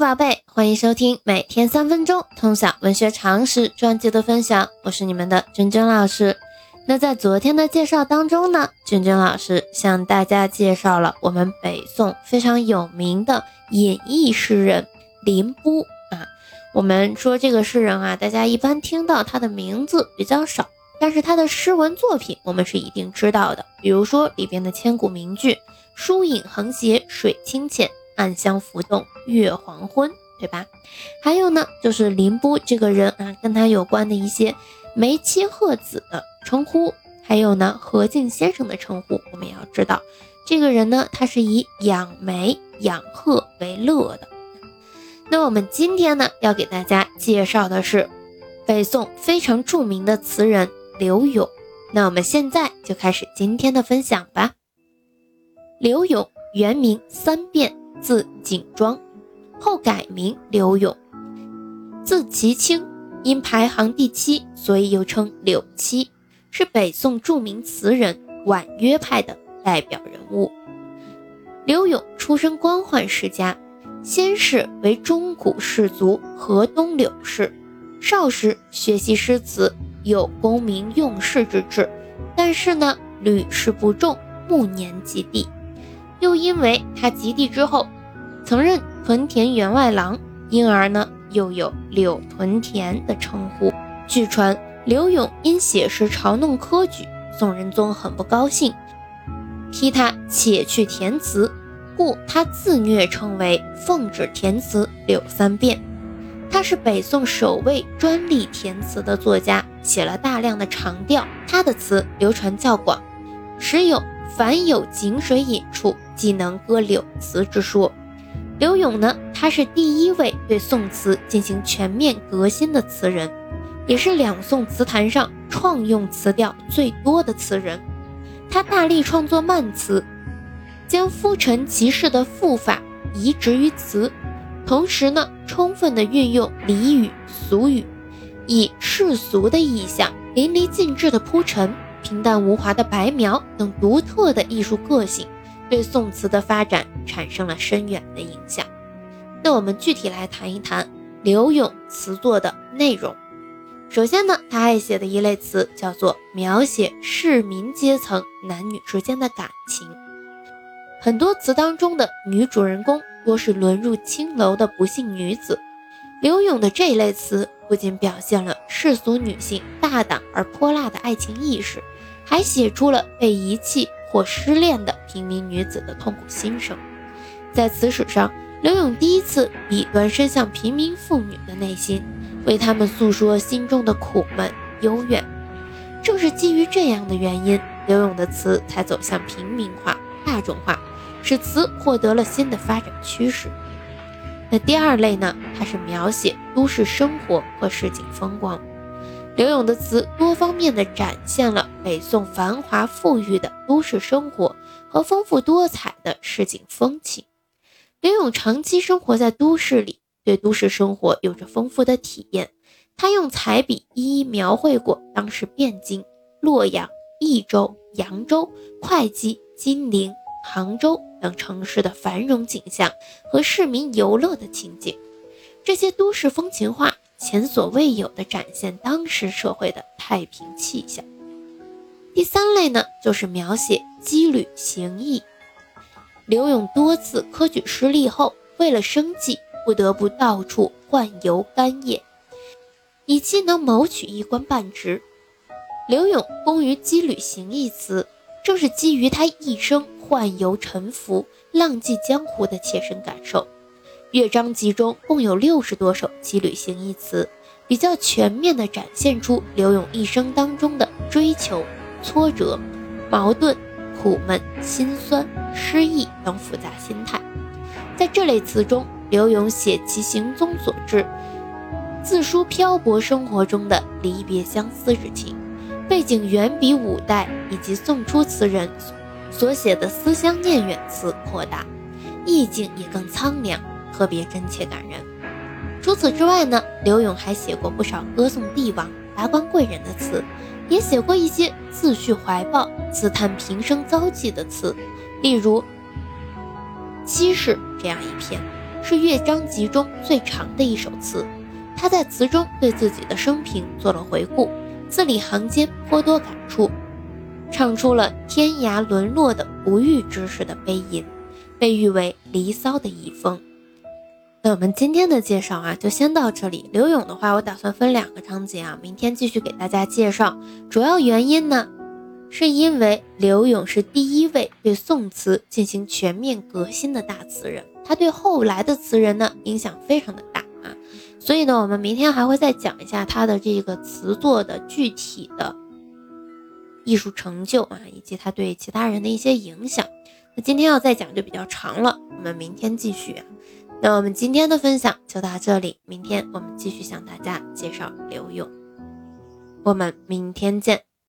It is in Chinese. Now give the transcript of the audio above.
宝贝，欢迎收听每天三分钟通晓文学常识专辑的分享，我是你们的娟娟老师。那在昨天的介绍当中呢，娟娟老师向大家介绍了我们北宋非常有名的演绎诗人林逋啊。我们说这个诗人啊，大家一般听到他的名字比较少，但是他的诗文作品我们是一定知道的，比如说里边的千古名句“疏影横斜水清浅”。暗香浮动月黄昏，对吧？还有呢，就是林波这个人啊，跟他有关的一些梅妻鹤子的称呼，还有呢何敬先生的称呼，我们也要知道，这个人呢，他是以养梅养鹤为乐的。那我们今天呢，要给大家介绍的是北宋非常著名的词人柳永。那我们现在就开始今天的分享吧。柳永原名三变。字景庄，后改名柳永，字其清，因排行第七，所以又称柳七，是北宋著名词人婉约派的代表人物。柳永出身官宦世家，先是为中古士族河东柳氏，少时学习诗词，有功名用士之志，但是呢屡试不中，暮年及第。又因为他及第之后，曾任屯田员外郎，因而呢又有柳屯田的称呼。据传柳永因写诗嘲弄科举，宋仁宗很不高兴，批他且去填词，故他自虐称为奉旨填词柳三变。他是北宋首位专利填词的作家，写了大量的长调，他的词流传较广，时有凡有井水饮处。即能歌柳词之说，柳永呢，他是第一位对宋词进行全面革新的词人，也是两宋词坛上创用词调最多的词人。他大力创作慢词，将夫陈其事的赋法移植于词，同时呢，充分的运用俚语俗语，以世俗的意象淋漓尽致的铺陈，平淡无华的白描等独特的艺术个性。对宋词的发展产生了深远的影响。那我们具体来谈一谈柳永词作的内容。首先呢，他爱写的一类词叫做描写市民阶层男女之间的感情。很多词当中的女主人公多是沦入青楼的不幸女子。柳永的这一类词不仅表现了世俗女性大胆而泼辣的爱情意识，还写出了被遗弃。或失恋的平民女子的痛苦心声，在词史上，柳永第一次笔端伸向平民妇女的内心，为他们诉说心中的苦闷幽怨。正是基于这样的原因，柳永的词才走向平民化、大众化，使词获得了新的发展趋势。那第二类呢？它是描写都市生活和市井风光。柳永的词多方面地展现了北宋繁华富裕的都市生活和丰富多彩的市井风情。柳永长期生活在都市里，对都市生活有着丰富的体验。他用彩笔一一描绘过当时汴京、洛阳、益州、扬州、会稽、金陵、杭州等城市的繁荣景象和市民游乐的情景。这些都市风情画。前所未有的展现当时社会的太平气象。第三类呢，就是描写羁旅行役。刘永多次科举失利后，为了生计，不得不到处宦游干谒，以期能谋取一官半职。刘永工于羁旅行役词，正是基于他一生宦游沉浮、浪迹江湖的切身感受。乐章集中共有六十多首羁旅行一词，比较全面地展现出柳永一生当中的追求、挫折、矛盾、苦闷、心酸、失意等复杂心态。在这类词中，柳永写其行踪所至，自书漂泊生活中的离别相思之情，背景远比五代以及宋初词人所写的思乡念远词扩大，意境也更苍凉。特别真切感人。除此之外呢，柳永还写过不少歌颂帝王、达官贵人的词，也写过一些自叙怀抱、自叹平生遭际的词，例如《七事》这样一篇。是乐章集中最长的一首词。他在词中对自己的生平做了回顾，字里行间颇多感触，唱出了天涯沦落的不遇之士的悲吟，被誉为《离骚》的遗风。那我们今天的介绍啊，就先到这里。刘勇的话，我打算分两个章节啊，明天继续给大家介绍。主要原因呢，是因为刘勇是第一位对宋词进行全面革新的大词人，他对后来的词人呢影响非常的大啊。所以呢，我们明天还会再讲一下他的这个词作的具体的艺术成就啊，以及他对其他人的一些影响。那今天要再讲就比较长了，我们明天继续啊。那我们今天的分享就到这里，明天我们继续向大家介绍刘勇。我们明天见。